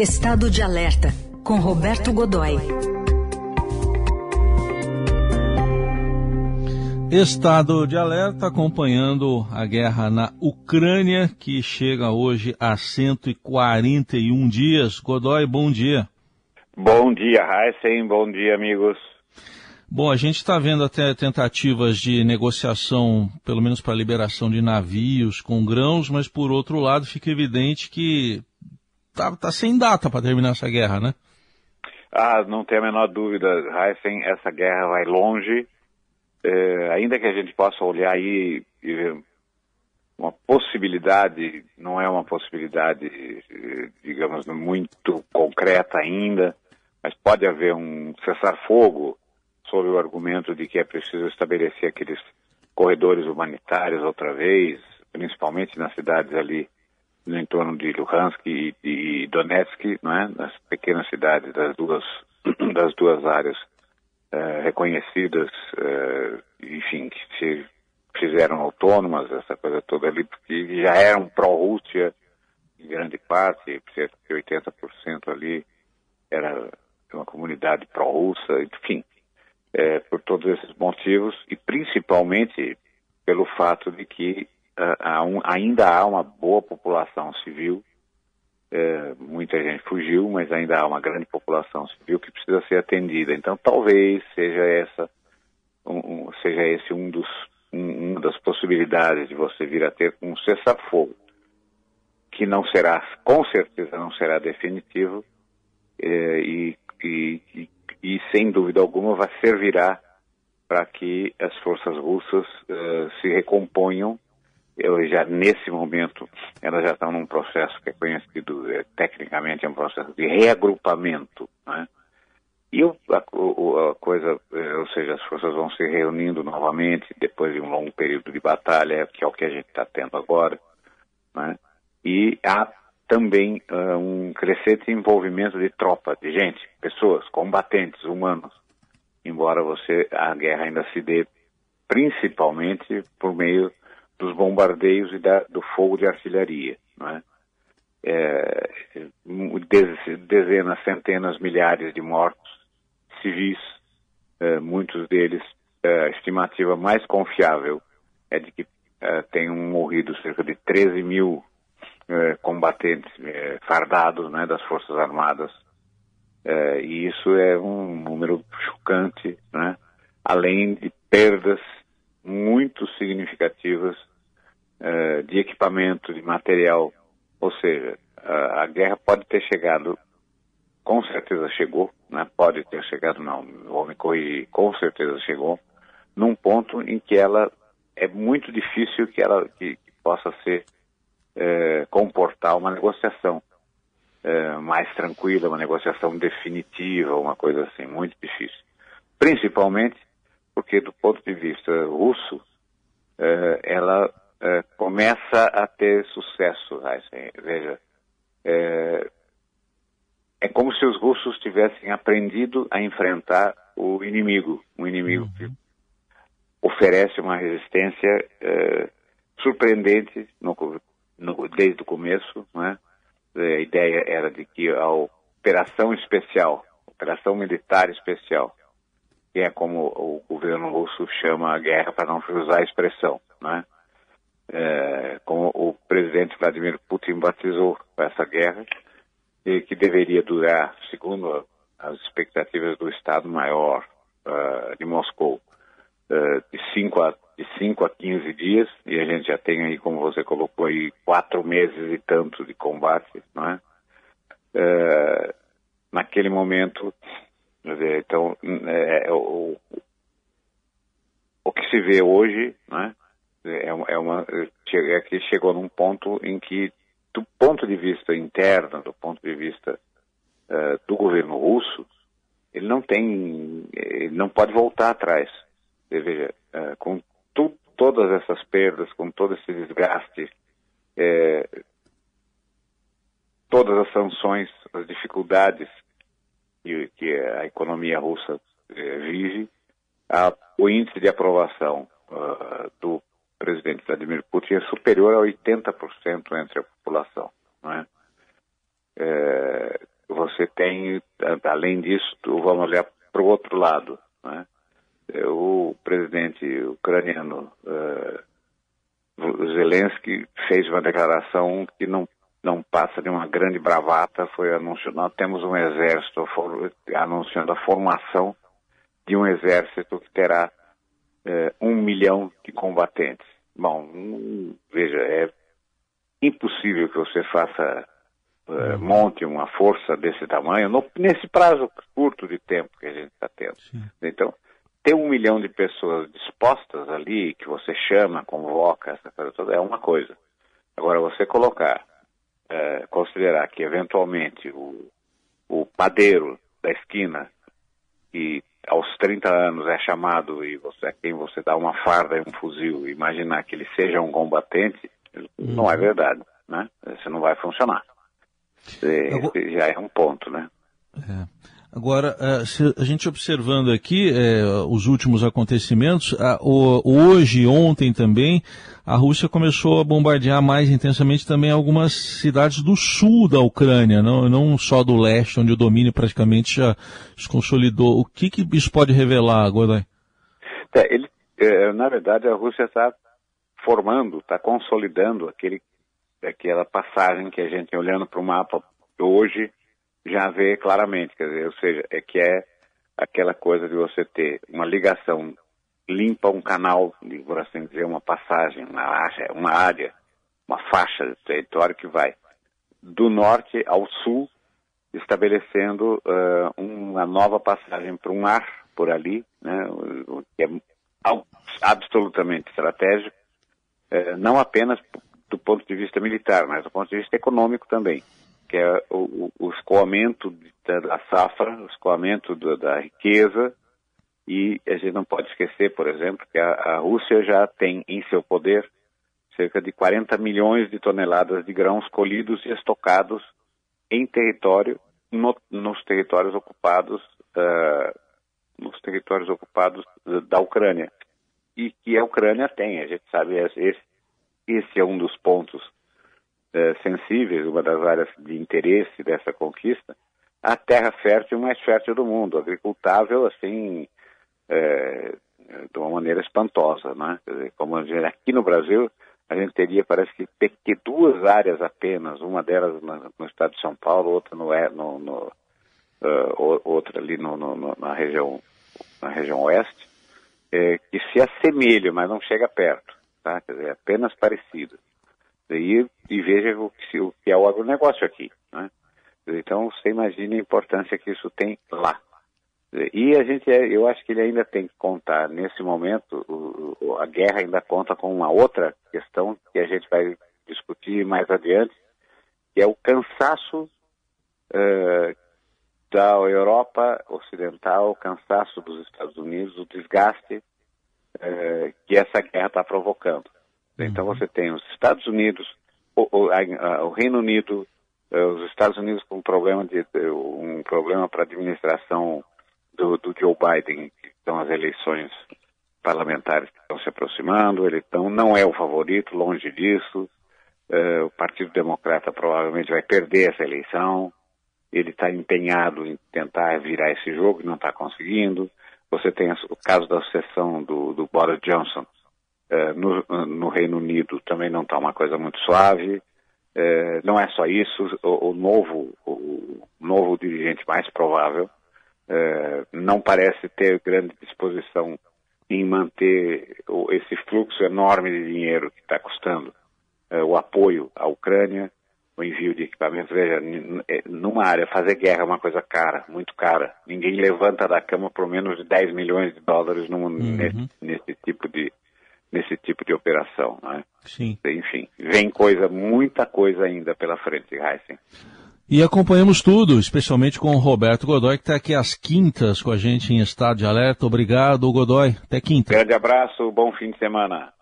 Estado de Alerta, com Roberto Godoy. Estado de alerta acompanhando a guerra na Ucrânia, que chega hoje a 141 dias. Godoy, bom dia. Bom dia, Heisen. Bom dia, amigos. Bom, a gente está vendo até tentativas de negociação, pelo menos para liberação de navios com grãos, mas por outro lado fica evidente que tá, tá sem data para terminar essa guerra, né? Ah, não tem a menor dúvida, Heisen, essa guerra vai longe. É, ainda que a gente possa olhar aí e ver uma possibilidade, não é uma possibilidade, digamos, muito concreta ainda, mas pode haver um cessar-fogo sob o argumento de que é preciso estabelecer aqueles corredores humanitários outra vez, principalmente nas cidades ali no entorno de Luhansk e, de Donetsk, não é? nas pequenas cidades das duas, das duas áreas uh, reconhecidas, uh, enfim, que se fizeram autônomas, essa coisa toda ali, porque já eram pró-Rússia, em grande parte, cerca de 80% ali era uma comunidade pró-russa, enfim, é, por todos esses motivos e principalmente pelo fato de que ainda há uma boa população civil, é, muita gente fugiu, mas ainda há uma grande população civil que precisa ser atendida. Então talvez seja essa um, um, seja esse um dos um, uma das possibilidades de você vir a ter um cessar-fogo que não será com certeza não será definitivo é, e, e, e sem dúvida alguma vai servirá para que as forças russas uh, se recomponham. Eu já nesse momento elas já estão num processo que é conhecido é, tecnicamente é um processo de reagrupamento, né? E o, a, a, coisa, eh, ou seja, as forças vão se reunindo novamente depois de um longo período de batalha, que é o que a gente está tendo agora, né? E há também uh, um crescente envolvimento de tropa, de gente, pessoas, combatentes, humanos, embora você a guerra ainda se dê principalmente por meio dos bombardeios e da, do fogo de artilharia, não é? É, dezenas, centenas, milhares de mortos civis, é, muitos deles, é, a estimativa mais confiável é de que é, tenham morrido cerca de 13 mil eh, combatentes fardados né, das Forças Armadas. E isso é um número chocante, né, além de perdas muito significativas de equipamento, de material. Ou seja, a, guerra pode ter chegado, com certeza chegou, né, pode ter chegado, não, vou me corrigir, com certeza chegou, num ponto em que ela é muito difícil que ela que, que possa ser é, comportar uma negociação é, mais tranquila, uma negociação definitiva, uma coisa assim, muito difícil. Principalmente porque, do ponto de vista russo, ela é, começa a ter sucesso. Assim, veja, é, é como se os russos tivessem aprendido a enfrentar o inimigo, um inimigo uhum. que oferece uma resistência é, surpreendente no, no, desde o começo, né? a ideia era de que a operação especial, operação militar especial, que é como o governo russo chama a guerra, para não usar a expressão, né? Presidente Vladimir Putin batizou essa guerra, e que deveria durar, segundo as expectativas do Estado-Maior uh, de Moscou, uh, de cinco a de 5 a 15 dias, e a gente já tem aí, como você colocou aí, quatro meses e tanto de combate, não é? é naquele momento, então, é, é, o, o que se vê hoje, né, é, é uma, é que chegou num ponto em que, do ponto de vista interno, do ponto de vista uh, do governo russo, ele não tem, ele não pode voltar atrás. Veja, uh, com tu, todas essas perdas, com todo esse desgaste, é, todas as sanções, as dificuldades que, que a economia russa é, vive, a, o índice de aprovação uh, do presidente Vladimir Putin é superior a 80% entre a população. Não é? É, você tem, além disso, vamos olhar para o outro lado. Né? O presidente ucraniano uh, Zelensky fez uma declaração que não, não passa de uma grande bravata, foi anunciado, nós temos um exército anunciando a formação de um exército que terá uh, um milhão de combatentes. Bom, hum, veja, é impossível que você faça uh, monte uma força desse tamanho no, nesse prazo curto de tempo que a gente está tendo. Sim. Então, ter um milhão de pessoas dispostas ali, que você chama, convoca, essa coisa toda, é uma coisa. Agora, você colocar, uh, considerar que eventualmente o, o padeiro da esquina, que aos 30 anos é chamado e você, a quem você dá uma farda e um fuzil, imaginar que ele seja um combatente, uhum. não é verdade, né? Isso não vai funcionar. É, já é um ponto, né? É. Agora, é, a gente observando aqui é, os últimos acontecimentos, hoje, ontem também, a Rússia começou a bombardear mais intensamente também algumas cidades do sul da Ucrânia, não, não só do leste, onde o domínio praticamente já se consolidou. O que, que isso pode revelar, Godoy? É, ele, é, na verdade, a Rússia está formando, está consolidando aquele aquela passagem que a gente olhando para o mapa hoje já vê claramente, quer dizer, ou seja, é que é aquela coisa de você ter uma ligação limpa, um canal, por assim dizer, uma passagem, uma área, uma área, uma faixa de território que vai do norte ao sul, estabelecendo uh, uma nova passagem para um mar por ali, né, que é absolutamente estratégico, uh, não apenas do ponto de vista militar, mas do ponto de vista econômico também, que é o, o escoamento da safra, o escoamento da, riqueza, e a gente não pode esquecer, por exemplo, que a, a, Rússia já tem em seu poder cerca de 40 milhões de toneladas de grãos colhidos e estocados em território, no, nos territórios ocupados, uh, nos territórios ocupados da Ucrânia. E que a Ucrânia tem, a gente sabe, esse, esse é um dos pontos é, sensíveis, uma das áreas de interesse dessa conquista, a terra fértil mais fértil do mundo, agricultável assim é, de uma maneira espantosa, né? Dizer, como aqui no Brasil a gente teria parece que, que duas áreas apenas, uma delas no, no, estado de São Paulo, outra no, no, no uh, outra ali no, na região na região oeste, é, que se assemelha, mas não chega perto tá? Quer dizer, é apenas parecido. E, e veja o que, o que, é o agronegócio aqui, né? Então, você imagina a importância que isso tem lá. E a gente, é, eu acho que ele ainda tem que contar, nesse momento, o, a guerra ainda conta com uma outra questão que a gente vai discutir mais adiante, que é o cansaço uh, da Europa Ocidental, o cansaço dos Estados Unidos, o desgaste é, que essa guerra está provocando. Então uhum. você tem os Estados Unidos, o, o, a, o Reino Unido, é, os Estados Unidos com um problema de um problema para a administração do, do, Joe Biden, que são as eleições parlamentares que estão se aproximando. Ele então, não é o favorito, longe disso. É, o Partido Democrata provavelmente vai perder essa eleição. Ele está empenhado em tentar virar esse jogo, não está conseguindo. Você tem o caso da sucessão do, do Boris Johnson eh, no, no, Reino Unido, também não está uma coisa muito suave. Eh, não é só isso, o, o, novo, o novo dirigente mais provável eh, não parece ter grande disposição em manter esse fluxo enorme de dinheiro que está custando o apoio à Ucrânia, o envio de equipamentos. Veja, é, numa área, fazer guerra é uma coisa cara, muito cara. Ninguém levanta da cama por menos de 10 milhões de dólares num, uhum. nesse, nesse, tipo né? Sim. Enfim, vem coisa, muita coisa ainda pela frente, Heisen. E acompanhamos tudo, especialmente com o Roberto Godoy, que está aqui às quintas com a gente em estado de alerta. Obrigado, Godoy. Até quinta. Grande abraço, bom fim de semana.